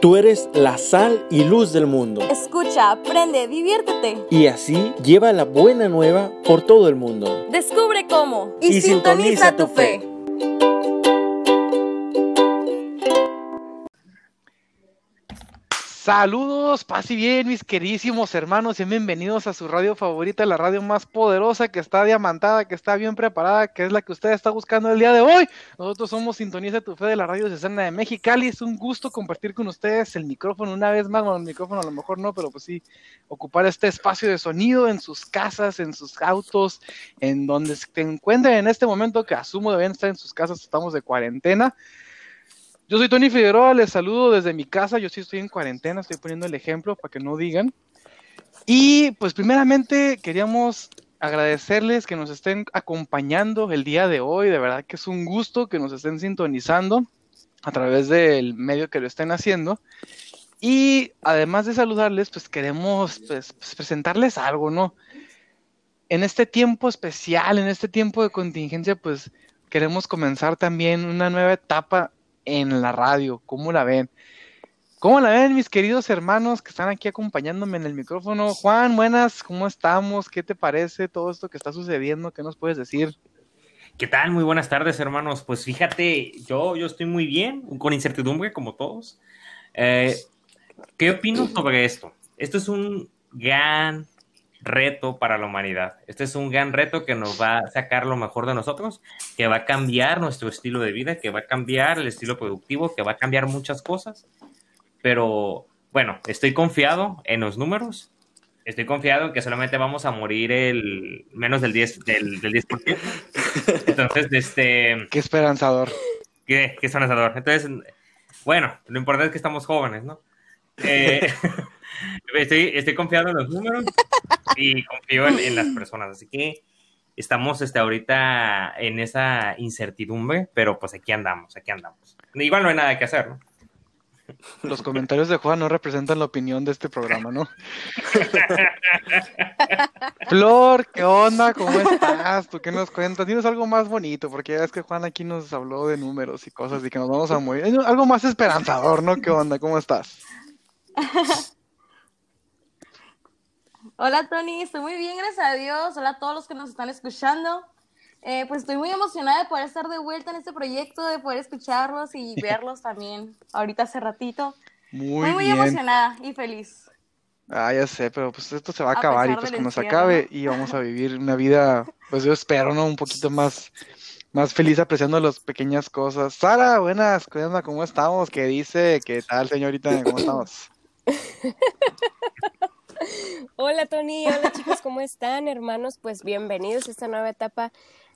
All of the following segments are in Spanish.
Tú eres la sal y luz del mundo. Escucha, aprende, diviértete. Y así lleva la buena nueva por todo el mundo. Descubre cómo. Y sintoniza tu fe. Saludos, paz y bien, mis queridísimos hermanos, y bienvenidos a su radio favorita, la radio más poderosa, que está diamantada, que está bien preparada, que es la que usted está buscando el día de hoy. Nosotros somos Sintoniza tu Fe de la Radio Cesana de Mexicali. Es un gusto compartir con ustedes el micrófono una vez más. Bueno, el micrófono a lo mejor no, pero pues sí, ocupar este espacio de sonido en sus casas, en sus autos, en donde se encuentren en este momento, que asumo deben estar en sus casas, estamos de cuarentena. Yo soy Tony Figueroa, les saludo desde mi casa, yo sí estoy en cuarentena, estoy poniendo el ejemplo para que no digan. Y pues primeramente queríamos agradecerles que nos estén acompañando el día de hoy, de verdad que es un gusto que nos estén sintonizando a través del medio que lo estén haciendo. Y además de saludarles, pues queremos pues, pues, presentarles algo, ¿no? En este tiempo especial, en este tiempo de contingencia, pues queremos comenzar también una nueva etapa en la radio. ¿Cómo la ven? ¿Cómo la ven mis queridos hermanos que están aquí acompañándome en el micrófono? Juan, buenas, ¿cómo estamos? ¿Qué te parece todo esto que está sucediendo? ¿Qué nos puedes decir? ¿Qué tal? Muy buenas tardes, hermanos. Pues fíjate, yo, yo estoy muy bien, con incertidumbre como todos. Eh, ¿Qué opino sobre esto? Esto es un gran reto para la humanidad. Este es un gran reto que nos va a sacar lo mejor de nosotros, que va a cambiar nuestro estilo de vida, que va a cambiar el estilo productivo, que va a cambiar muchas cosas. Pero bueno, estoy confiado en los números. Estoy confiado en que solamente vamos a morir el menos del 10%. Del, del 10%. Entonces, este... Qué esperanzador. Qué, qué esperanzador. Entonces, bueno, lo importante es que estamos jóvenes, ¿no? Eh, estoy, estoy confiado en los números y confío en, en, las personas. Así que estamos este, ahorita en esa incertidumbre, pero pues aquí andamos, aquí andamos. Igual no hay nada que hacer, ¿no? Los comentarios de Juan no representan la opinión de este programa, ¿no? Flor, ¿qué onda? ¿Cómo estás? ¿Tú qué nos cuentas? Tienes algo más bonito, porque ya es que Juan aquí nos habló de números y cosas y que nos vamos a morir. Algo más esperanzador, ¿no? ¿Qué onda? ¿Cómo estás? Hola Tony, estoy muy bien, gracias a Dios. Hola a todos los que nos están escuchando. Eh, pues estoy muy emocionada de poder estar de vuelta en este proyecto, de poder escucharlos y verlos también ahorita hace ratito. Muy, muy, muy bien. emocionada y feliz. Ah, ya sé, pero pues esto se va a, a acabar y pues cuando se acabe y vamos a vivir una vida, pues yo espero, ¿no? Un poquito más, más feliz apreciando las pequeñas cosas. Sara, buenas, ¿cómo estamos? ¿Qué dice? ¿Qué tal, señorita? ¿Cómo estamos? Hola Tony, hola chicos, ¿cómo están hermanos? Pues bienvenidos a esta nueva etapa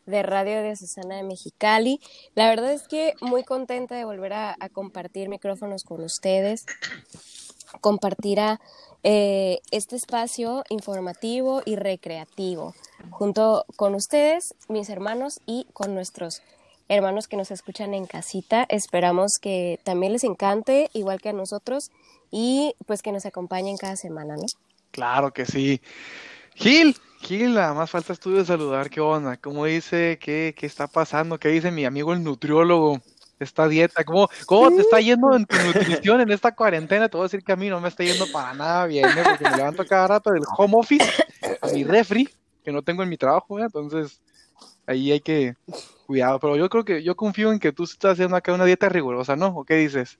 de Radio de Susana de Mexicali. La verdad es que muy contenta de volver a, compartir micrófonos con ustedes, compartir a, eh, este espacio informativo y recreativo junto con ustedes, mis hermanos y con nuestros hermanos que nos escuchan en casita. Esperamos que también les encante, igual que a nosotros, y pues que nos acompañen cada semana, ¿no? Claro que sí. Gil, Gil, nada más falta tú de saludar, ¿qué onda? ¿Cómo dice? ¿Qué, ¿Qué está pasando? ¿Qué dice mi amigo el nutriólogo? Esta dieta, ¿cómo, ¿cómo te está yendo en tu nutrición en esta cuarentena? Te voy a decir que a mí no me está yendo para nada bien, ¿eh? porque me levanto cada rato del home office a mi refri, que no tengo en mi trabajo, ¿eh? entonces ahí hay que cuidado. Pero yo creo que yo confío en que tú estás haciendo acá una dieta rigurosa, ¿no? ¿O qué dices?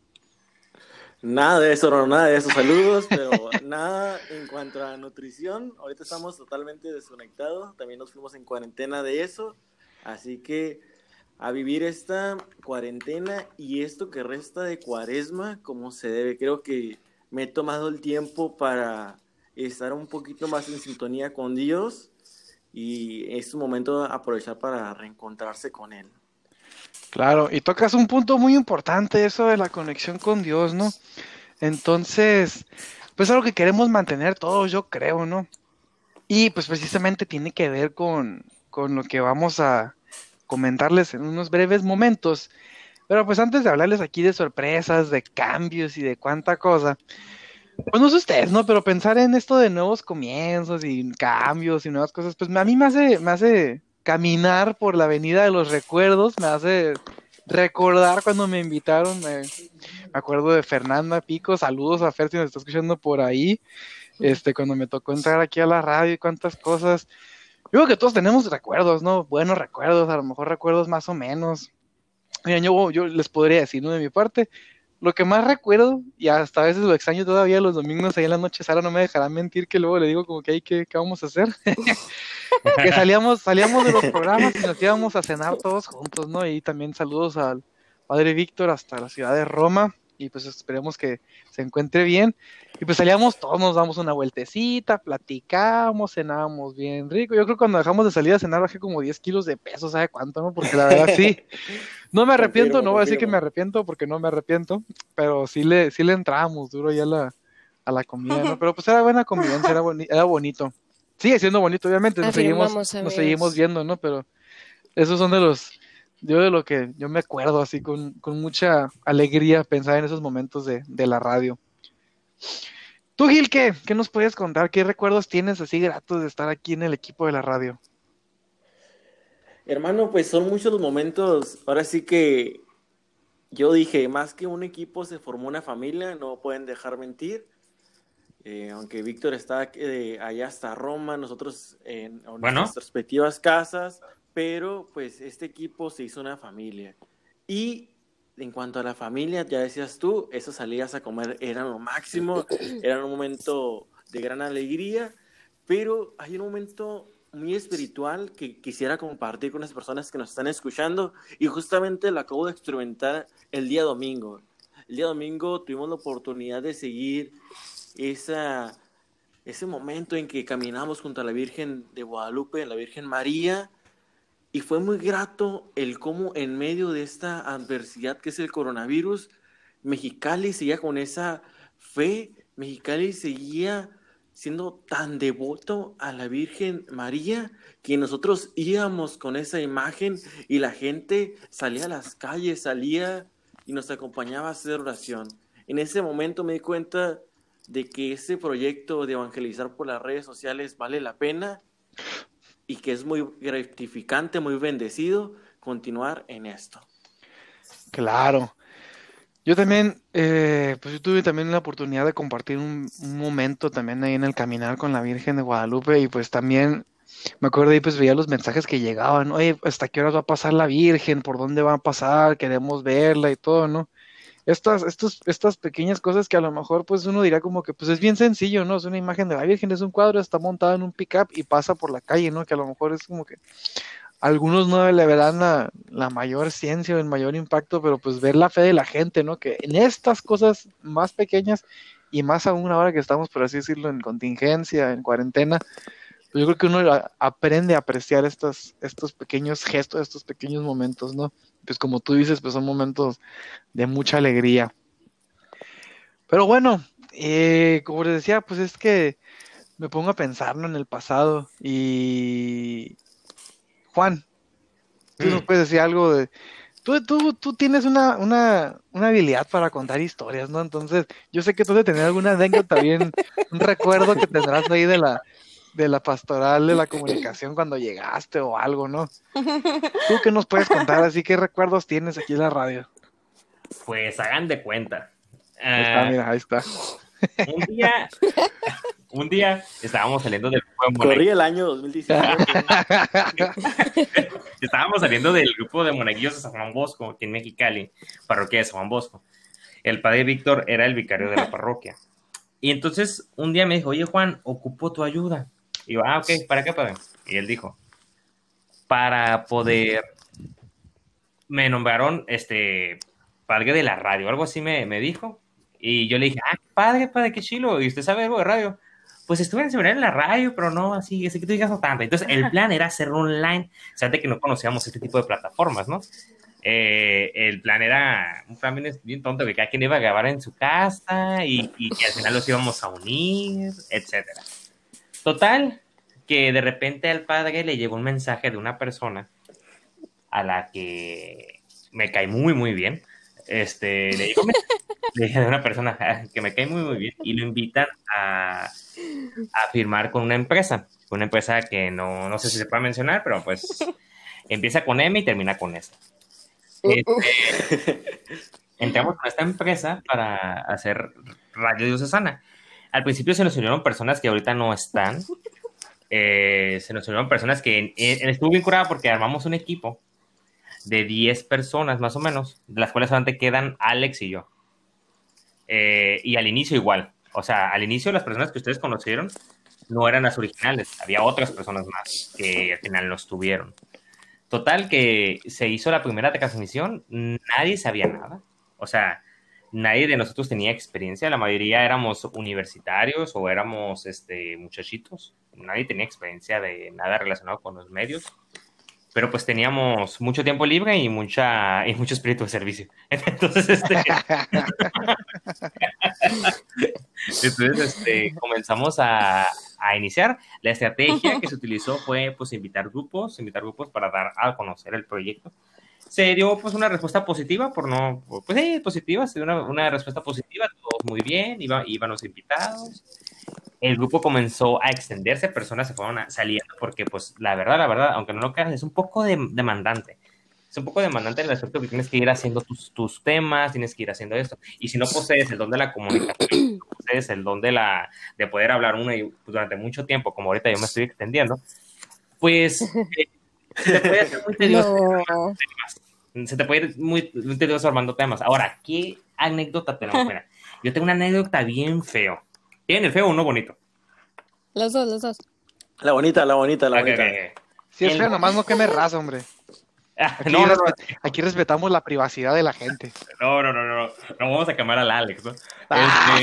Nada de eso, no, nada de eso. Saludos, pero nada en cuanto a nutrición. Ahorita estamos totalmente desconectados. También nos fuimos en cuarentena de eso. Así que a vivir esta cuarentena y esto que resta de cuaresma como se debe. Creo que me he tomado el tiempo para estar un poquito más en sintonía con Dios y es un momento aprovechar para reencontrarse con Él. Claro, y tocas un punto muy importante, eso de la conexión con Dios, ¿no? Entonces, pues algo que queremos mantener todos, yo creo, ¿no? Y pues precisamente tiene que ver con, con lo que vamos a comentarles en unos breves momentos. Pero pues antes de hablarles aquí de sorpresas, de cambios y de cuánta cosa, pues no sé ustedes, ¿no? Pero pensar en esto de nuevos comienzos y cambios y nuevas cosas, pues a mí me hace, me hace caminar por la avenida de los recuerdos, me hace recordar cuando me invitaron, me, acuerdo de Fernanda Pico, saludos a Fer si nos está escuchando por ahí, este, cuando me tocó entrar aquí a la radio y cuántas cosas. Yo creo que todos tenemos recuerdos, ¿no? Buenos recuerdos, a lo mejor recuerdos más o menos. Yo, yo les podría decir, ¿no? De mi parte, lo que más recuerdo, y hasta a veces lo extraño todavía los domingos ahí en las noches, Sara no me dejará mentir que luego le digo como que, ¿qué, qué vamos a hacer? que salíamos, salíamos de los programas y nos íbamos a cenar todos juntos, ¿no? Y también saludos al padre Víctor hasta la ciudad de Roma, y pues esperemos que se encuentre bien. Y pues salíamos todos, nos damos una vueltecita, platicamos, cenábamos bien rico. Yo creo que cuando dejamos de salir a cenar bajé como 10 kilos de peso, ¿sabe cuánto? No? Porque la verdad sí, no me arrepiento, Confirmo, no voy a decir que me arrepiento porque no me arrepiento, pero sí le, sí le entrábamos duro ya a la, a la comida, ¿no? Pero pues era buena convivencia, era, boni- era bonito. Sigue siendo bonito, obviamente, nos seguimos, nos seguimos viendo, ¿no? Pero esos son de los, yo de lo que yo me acuerdo así con, con mucha alegría pensar en esos momentos de, de la radio. Tú, Gil, ¿qué? ¿Qué nos puedes contar? ¿Qué recuerdos tienes así gratos de estar aquí en el equipo de la radio? Hermano, pues son muchos los momentos. Ahora sí que yo dije, más que un equipo se formó una familia, no pueden dejar mentir. Eh, aunque Víctor está eh, allá hasta Roma, nosotros en, en Bueno. nuestras respectivas casas, pero pues este equipo se hizo una familia. Y en cuanto a la familia, ya decías tú, esas salidas a comer eran lo máximo, eran un momento de gran alegría, pero hay un momento muy espiritual que quisiera compartir con las personas que nos están escuchando y justamente lo acabo de experimentar el día domingo. El día domingo tuvimos la oportunidad de seguir esa, ese momento en que caminamos junto a la Virgen de Guadalupe, la Virgen María, y fue muy grato el cómo en medio de esta adversidad que es el coronavirus, Mexicali seguía con esa fe, Mexicali seguía siendo tan devoto a la Virgen María que nosotros íbamos con esa imagen y la gente salía a las calles, salía y nos acompañaba a hacer oración. En ese momento me di cuenta de que ese proyecto de evangelizar por las redes sociales vale la pena y que es muy gratificante, muy bendecido continuar en esto. Claro. Yo también, eh, pues yo tuve también la oportunidad de compartir un, un momento también ahí en el caminar con la Virgen de Guadalupe y pues también me acuerdo ahí pues veía los mensajes que llegaban, oye, ¿hasta qué horas va a pasar la Virgen? ¿Por dónde va a pasar? Queremos verla y todo, ¿no? Estas, estos, estas pequeñas cosas que a lo mejor pues uno dirá como que pues es bien sencillo, ¿no? Es una imagen de la Virgen, es un cuadro, está montado en un pickup y pasa por la calle, ¿no? Que a lo mejor es como que algunos no le verán la, la mayor ciencia o el mayor impacto, pero pues ver la fe de la gente, ¿no? Que en estas cosas más pequeñas y más aún ahora que estamos, por así decirlo, en contingencia, en cuarentena, pues yo creo que uno aprende a apreciar estos, estos pequeños gestos, estos pequeños momentos, ¿no? Pues como tú dices, pues son momentos de mucha alegría. Pero bueno, eh, como les decía, pues es que me pongo a pensar ¿no? en el pasado y Juan, tú nos Mm. puedes decir algo de... Tú, tú, tú tienes una, una, una habilidad para contar historias, ¿no? Entonces, yo sé que tú de tener alguna anécdota bien, un recuerdo que tendrás ahí de la, de la pastoral de la comunicación cuando llegaste o algo, ¿no? ¿Tú qué nos puedes contar? Así, ¿qué recuerdos tienes aquí en la radio? Pues hagan de cuenta. Ahí está, Ah, mira, ahí está. Un día, un día estábamos saliendo del grupo de monaguillos. Corría el año 2019. Estábamos saliendo del grupo de monaguillos de San Juan Bosco, aquí en Mexicali, parroquia de San Juan Bosco. El padre Víctor era el vicario de la parroquia. Y entonces un día me dijo, oye Juan, ocupo tu ayuda. Y yo, ah, ok, ¿para qué, padre? Y él dijo, para poder, me nombraron, este, padre de la radio, algo así me, me dijo. Y yo le dije, ah, padre, padre, qué chilo. ¿Y usted sabe algo de radio? Pues estuve en seminario en la radio, pero no así, así que tú digas no tanto. Entonces, el plan era hacerlo online, o sea, de que no conocíamos este tipo de plataformas, ¿no? Eh, el plan era un plan bien, bien tonto, que cada quien iba a grabar en su casa y, y que al final los íbamos a unir, etcétera. Total, que de repente al padre le llegó un mensaje de una persona a la que me cae muy, muy bien. Este, le digo, dije de una persona ah, que me cae muy, muy bien y lo invitan a, a firmar con una empresa, una empresa que no, no sé si se puede mencionar, pero pues empieza con M y termina con S. Este, entramos con esta empresa para hacer Radio Diocesana. Al principio se nos unieron personas que ahorita no están. Eh, se nos unieron personas que eh, estuvo bien curada porque armamos un equipo de 10 personas más o menos, de las cuales solamente quedan Alex y yo. Eh, y al inicio igual. O sea, al inicio las personas que ustedes conocieron no eran las originales, había otras personas más que al final no estuvieron. Total que se hizo la primera transmisión, nadie sabía nada. O sea, nadie de nosotros tenía experiencia, la mayoría éramos universitarios o éramos este, muchachitos, nadie tenía experiencia de nada relacionado con los medios pero pues teníamos mucho tiempo libre y mucha y mucho espíritu de servicio. Entonces, este, Entonces, este, comenzamos a, a, iniciar. La estrategia que se utilizó fue pues invitar grupos, invitar grupos para dar a conocer el proyecto. Se dio pues una respuesta positiva, por no, pues sí, positiva, se dio una, una respuesta positiva, todos muy bien, iba, iban los invitados el grupo comenzó a extenderse, personas se fueron saliendo porque, pues, la verdad, la verdad, aunque no lo creas, es un poco demandante. Es un poco demandante en el aspecto que tienes que ir haciendo tus, tus temas, tienes que ir haciendo esto. Y si no posees el don de la comunicación, no posees el don de, la, de poder hablar uno y, pues, durante mucho tiempo, como ahorita yo me estoy extendiendo, pues eh, se te puede hacer muy tedioso. No. Se te puede ir muy, tedioso armando temas. Ahora, ¿qué anécdota tenemos? Mira, yo tengo una anécdota bien feo ¿Tiene el feo o no bonito? Los dos, los dos. La bonita, la bonita, la okay, bonita. Okay. Si es feo, nomás no queme raza, hombre. Aquí, no, no, no. aquí, respetamos la privacidad de la gente. No, no, no, no. No vamos a quemar al Alex, ¿no? Ah.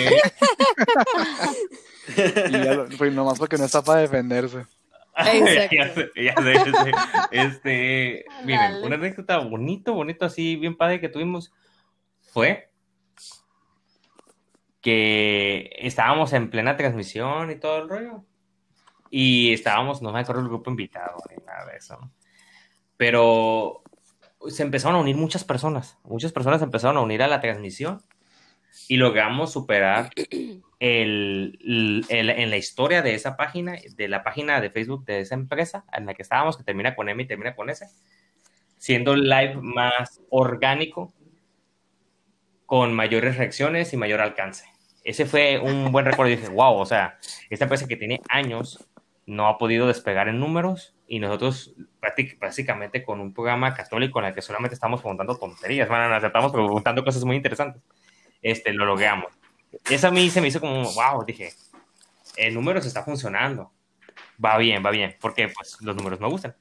Este... y ya lo, pues nomás porque no está para defenderse. Ya sé, ya sé, ya sé. Este, miren, una anécdota bonito, bonito, así, bien padre que tuvimos fue que estábamos en plena transmisión y todo el rollo. Y estábamos, no me acuerdo el grupo invitado ni nada de eso. Pero se empezaron a unir muchas personas. Muchas personas empezaron a unir a la transmisión y logramos superar el, el, en la historia de esa página, de la página de Facebook de esa empresa en la que estábamos, que termina con M y termina con S, siendo el live más orgánico con mayores reacciones y mayor alcance. Ese fue un buen. Y dije, wow, o sea, esta empresa que tiene años no ha podido despegar en números y nosotros básicamente con un programa católico en el que solamente estamos preguntando tonterías, bueno, nos estamos preguntando cosas muy interesantes, este, lo logramos. Eso a mí se me hizo como, wow, dije, el número se está funcionando, va bien, va bien, porque pues los números me gustan.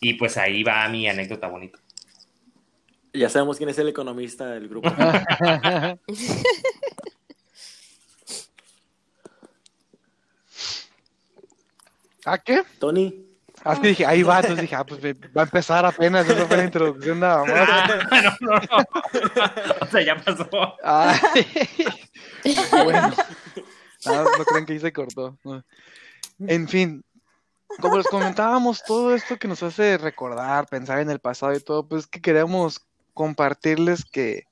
Y pues ahí va mi anécdota bonita. Ya sabemos quién es el economista del grupo. ¿Ah, qué? Tony. Ah, es que dije, ahí va, entonces dije, ah, pues va a empezar apenas, esa fue la introducción nada más. no, no, no. O sea, ya pasó. Ay. bueno. Ah, no creen que ahí se cortó. En fin, como les comentábamos, todo esto que nos hace recordar, pensar en el pasado y todo, pues que queremos compartirles que,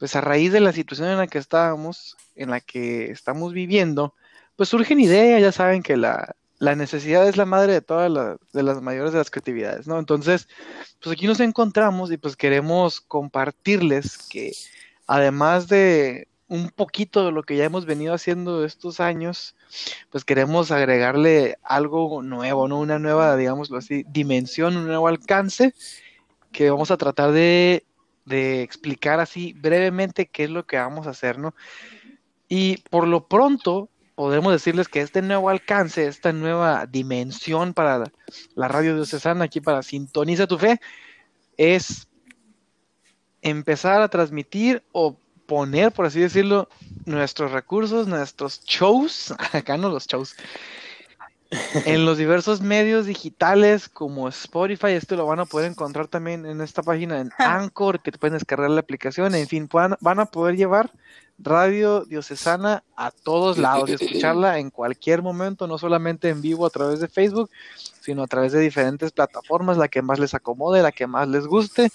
pues a raíz de la situación en la que estábamos, en la que estamos viviendo, pues surgen ideas, ya saben que la, la necesidad es la madre de todas las, de las mayores de las creatividades, ¿no? Entonces, pues aquí nos encontramos y pues queremos compartirles que además de un poquito de lo que ya hemos venido haciendo estos años, pues queremos agregarle algo nuevo, ¿no? Una nueva, digámoslo así, dimensión, un nuevo alcance que vamos a tratar de, de explicar así brevemente qué es lo que vamos a hacer, ¿no? Y por lo pronto, podemos decirles que este nuevo alcance, esta nueva dimensión para la, radio diocesana, aquí para Sintoniza tu Fe, es empezar a transmitir o poner, por así decirlo, nuestros recursos, nuestros shows, acá no los shows, en los diversos medios digitales como Spotify, esto lo van a poder encontrar también en esta página en Anchor, que te pueden descargar la aplicación, en fin, van a poder llevar Radio Diocesana a todos lados y escucharla en cualquier momento, no solamente en vivo a través de Facebook, sino a través de diferentes plataformas, la que más les acomode, la que más les guste,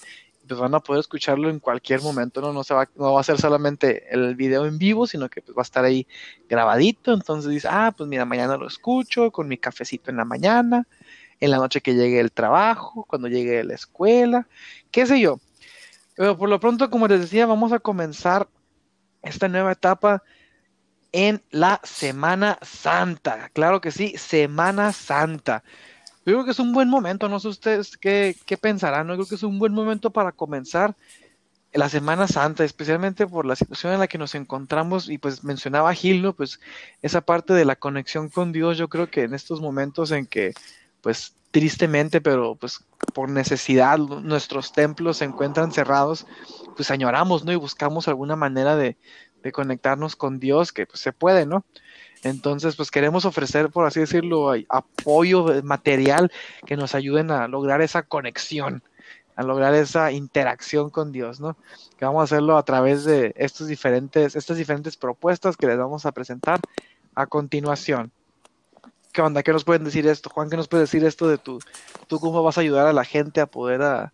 pues van a poder escucharlo en cualquier momento, no, no, se va, no va a ser solamente el video en vivo, sino que pues va a estar ahí grabadito, entonces dice, ah, pues mira, mañana lo escucho con mi cafecito en la mañana, en la noche que llegue el trabajo, cuando llegue la escuela, qué sé yo. Pero por lo pronto, como les decía, vamos a comenzar esta nueva etapa en la Semana Santa. Claro que sí, Semana Santa. Yo creo que es un buen momento, no sé ustedes qué, qué pensarán, ¿no? Yo creo que es un buen momento para comenzar la Semana Santa, especialmente por la situación en la que nos encontramos y pues mencionaba Gil, ¿no? Pues esa parte de la conexión con Dios, yo creo que en estos momentos en que pues tristemente, pero pues por necesidad nuestros templos se encuentran cerrados, pues añoramos, ¿no? Y buscamos alguna manera de, de conectarnos con Dios, que pues, se puede, ¿no? Entonces, pues queremos ofrecer, por así decirlo, apoyo material que nos ayuden a lograr esa conexión, a lograr esa interacción con Dios, ¿no? Que vamos a hacerlo a través de estos diferentes, estas diferentes propuestas que les vamos a presentar a continuación. ¿Qué onda? ¿Qué nos pueden decir esto? Juan, ¿qué nos puede decir esto de tu, tú cómo vas a ayudar a la gente a poder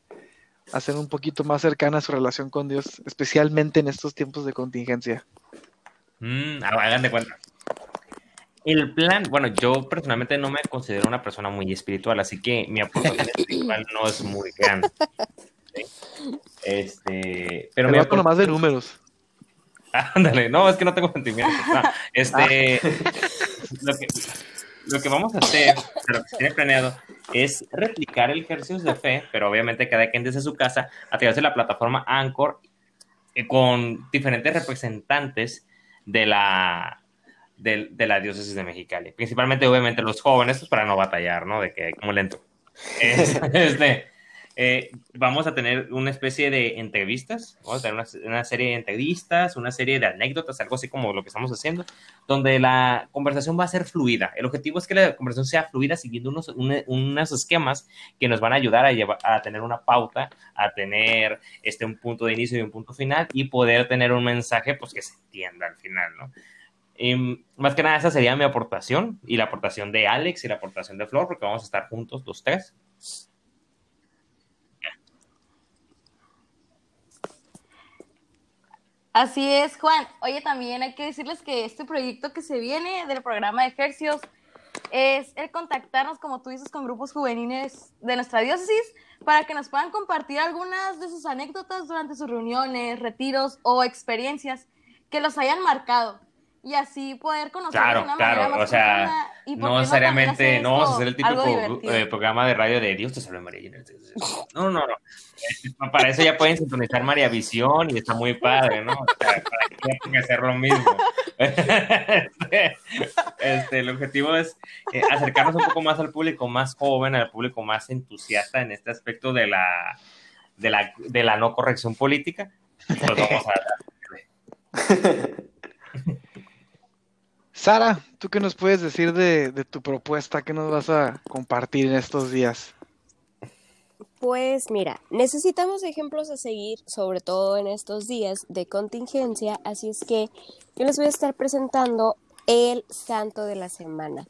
hacer un poquito más cercana su relación con Dios, especialmente en estos tiempos de contingencia? Mm, hagan de cuenta. El plan, bueno, yo personalmente no me considero una persona muy espiritual, así que mi aportación espiritual no es muy grande. Este, pero me aportación... más de números. Ándale, no, es que no tengo sentimientos. este, lo, que, lo que vamos a hacer, lo que tiene planeado, es replicar el ejercicio de fe, pero obviamente cada quien desde su casa, a través de la plataforma Anchor, eh, con diferentes representantes de la, de, la diócesis de Mexicali. Principalmente, obviamente, los jóvenes, pues para no batallar, ¿no? De que como lento. Este, eh, vamos a tener una especie de entrevistas, vamos a tener una, serie de entrevistas, una serie de anécdotas, algo así como lo que estamos haciendo, donde la conversación va a ser fluida. El objetivo es que la conversación sea fluida siguiendo unos, un, unos esquemas que nos van a ayudar a, llevar, a tener una pauta, a tener este, un punto de inicio y un punto final y poder tener un mensaje pues que se entienda al final, ¿no? Y más que nada, esa sería mi aportación y la aportación de Alex y la aportación de Flor, porque vamos a estar juntos los tres. Así es, Juan. Oye, también hay que decirles que este proyecto que se viene del programa de ejercicios es el contactarnos, como tú dices, con grupos juveniles de nuestra diócesis para que nos puedan compartir algunas de sus anécdotas durante sus reuniones, retiros o experiencias que los hayan marcado y así poder conocer claro, de una claro, manera más o sea, y no necesariamente no vamos a hacer el típico eh, programa de radio de Dios te salve María. No, no, no. Para eso ya pueden sintonizar María Visión y está muy padre, ¿no? O sea, para que tengan que hacer lo mismo. Este, este, el objetivo es eh, acercarnos un poco más al público más joven, al público más entusiasta en este aspecto de la, de la, de la no corrección política. Pues vamos a Sara, ¿tú qué nos puedes decir de, de, tu propuesta? ¿Qué nos vas a compartir en estos días? Pues mira, necesitamos ejemplos a seguir, sobre todo en estos días de contingencia, así es que yo les voy a estar presentando el santo de la semana.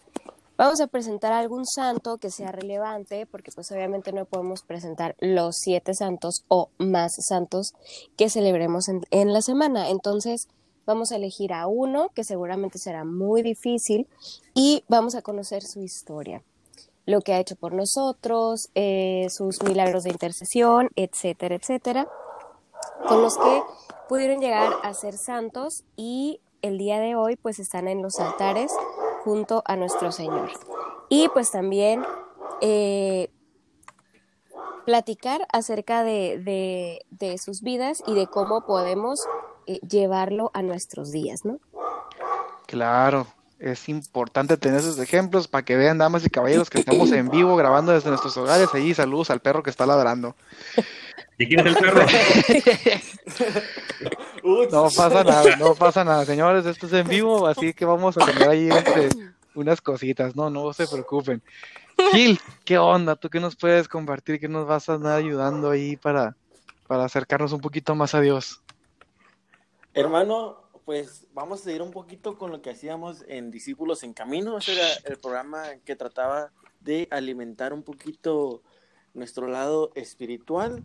Vamos a presentar algún santo que sea relevante, porque pues obviamente no podemos presentar los siete santos o más santos que celebremos en, en la semana. Entonces, Vamos a elegir a uno que seguramente será muy difícil y vamos a conocer su historia, lo que ha hecho por nosotros, eh, sus milagros de intercesión, etcétera, etcétera, con los que pudieron llegar a ser santos y el día de hoy pues están en los altares junto a nuestro Señor. Y pues también eh, platicar acerca de, de, de, sus vidas y de cómo podemos eh, llevarlo a nuestros días, ¿no? Claro, es importante tener esos ejemplos para que vean, damas y caballeros, que estamos en vivo grabando desde nuestros hogares. Allí saludos al perro que está ladrando. ¿Y quién es el perro? no pasa nada, no pasa nada, señores, esto es en vivo, así que vamos a tener ahí este, unas cositas, no, no se preocupen. Gil, ¿qué onda? ¿Tú qué nos puedes compartir? ¿Qué nos vas a andar ayudando ahí para, para acercarnos un poquito más a Dios? Hermano, pues vamos a seguir un poquito con lo que hacíamos en Discípulos en Camino. Ese era el programa que trataba de alimentar un poquito nuestro lado espiritual.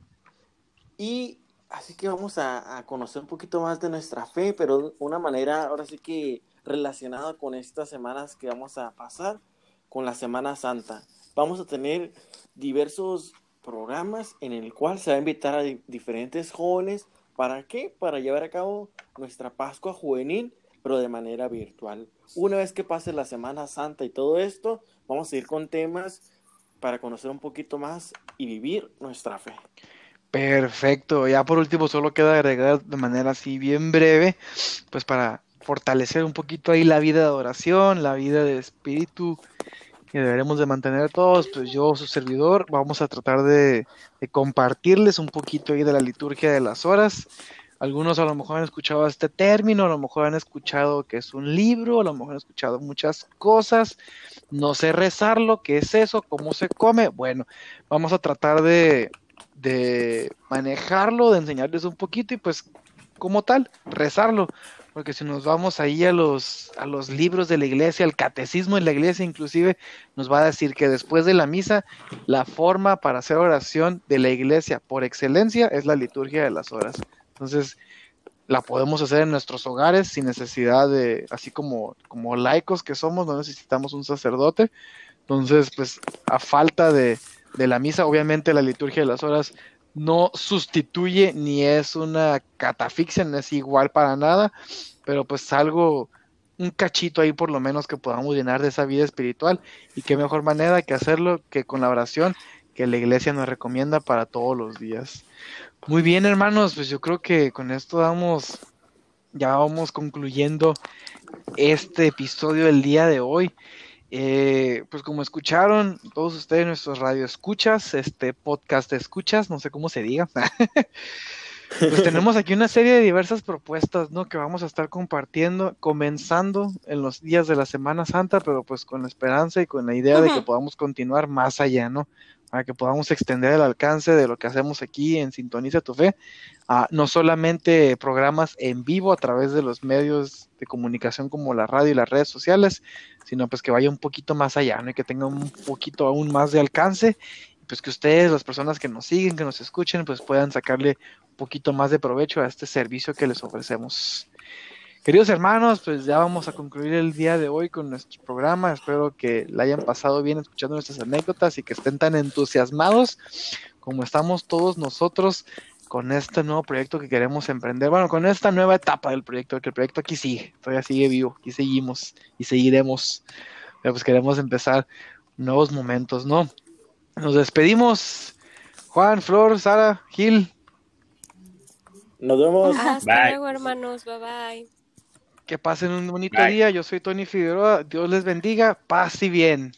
Y así que vamos a, a conocer un poquito más de nuestra fe, pero de una manera ahora sí que relacionada con estas semanas que vamos a pasar con la Semana Santa. Vamos a tener diversos programas en el cual se va a invitar a di- diferentes jóvenes. ¿Para qué? Para llevar a cabo nuestra Pascua juvenil, pero de manera virtual. Una vez que pase la Semana Santa y todo esto, vamos a ir con temas para conocer un poquito más y vivir nuestra fe. Perfecto. Ya por último, solo queda agregar de manera así bien breve, pues para fortalecer un poquito ahí la vida de adoración, la vida de espíritu que deberemos de mantener todos, pues yo, su servidor, vamos a tratar de, compartirles un poquito ahí de la liturgia de las horas. Algunos a lo mejor han escuchado este término, a lo mejor han escuchado que es un libro, a lo mejor han escuchado muchas cosas. No sé rezarlo, ¿qué es eso? ¿Cómo se come? Bueno, vamos a tratar de, de manejarlo, de enseñarles un poquito y pues como tal, rezarlo. Porque si nos vamos ahí a los, a los libros de la iglesia, al catecismo de la iglesia inclusive, nos va a decir que después de la misa, la forma para hacer oración de la iglesia por excelencia es la liturgia de las horas. Entonces, la podemos hacer en nuestros hogares sin necesidad de, así como, como laicos que somos, no necesitamos un sacerdote. Entonces, pues a falta de, de la misa, obviamente la liturgia de las horas no sustituye ni es una catafixia, no es igual para nada, pero pues algo, un cachito ahí por lo menos que podamos llenar de esa vida espiritual y qué mejor manera que hacerlo que con la oración que la iglesia nos recomienda para todos los días. Muy bien, hermanos, pues yo creo que con esto damos, ya vamos concluyendo este episodio del día de hoy. Eh, pues como escucharon todos ustedes nuestros radio escuchas, este podcast escuchas, no sé cómo se diga. pues tenemos aquí una serie de diversas propuestas, ¿no? Que vamos a estar compartiendo, comenzando en los días de la Semana Santa, pero pues con la esperanza y con la idea de que podamos continuar más allá, ¿no? Para que podamos extender el alcance de lo que hacemos aquí en Sintoniza tu Fe, a no solamente programas en vivo a través de los medios de comunicación como la radio y las redes sociales, sino pues que vaya un poquito más allá, ¿no? Y que tenga un poquito aún más de alcance, pues que ustedes, las personas que nos siguen, que nos escuchen, pues puedan sacarle un poquito más de provecho a este servicio que les ofrecemos. Queridos hermanos, pues ya vamos a concluir el día de hoy con nuestro programa. Espero que la hayan pasado bien escuchando nuestras anécdotas y que estén tan entusiasmados como estamos todos nosotros con este nuevo proyecto que queremos emprender. Bueno, con esta nueva etapa del proyecto, que el proyecto aquí sigue, todavía sigue vivo, aquí seguimos y seguiremos. Pero pues queremos empezar nuevos momentos, ¿no? Nos despedimos. Juan, Flor, Sara, Gil, Nos vemos. Hasta Bye. luego, hermanos. Bye bye. Que pasen un bonito Bye. día. Yo soy Tony Figueroa. Dios les bendiga. Paz y bien.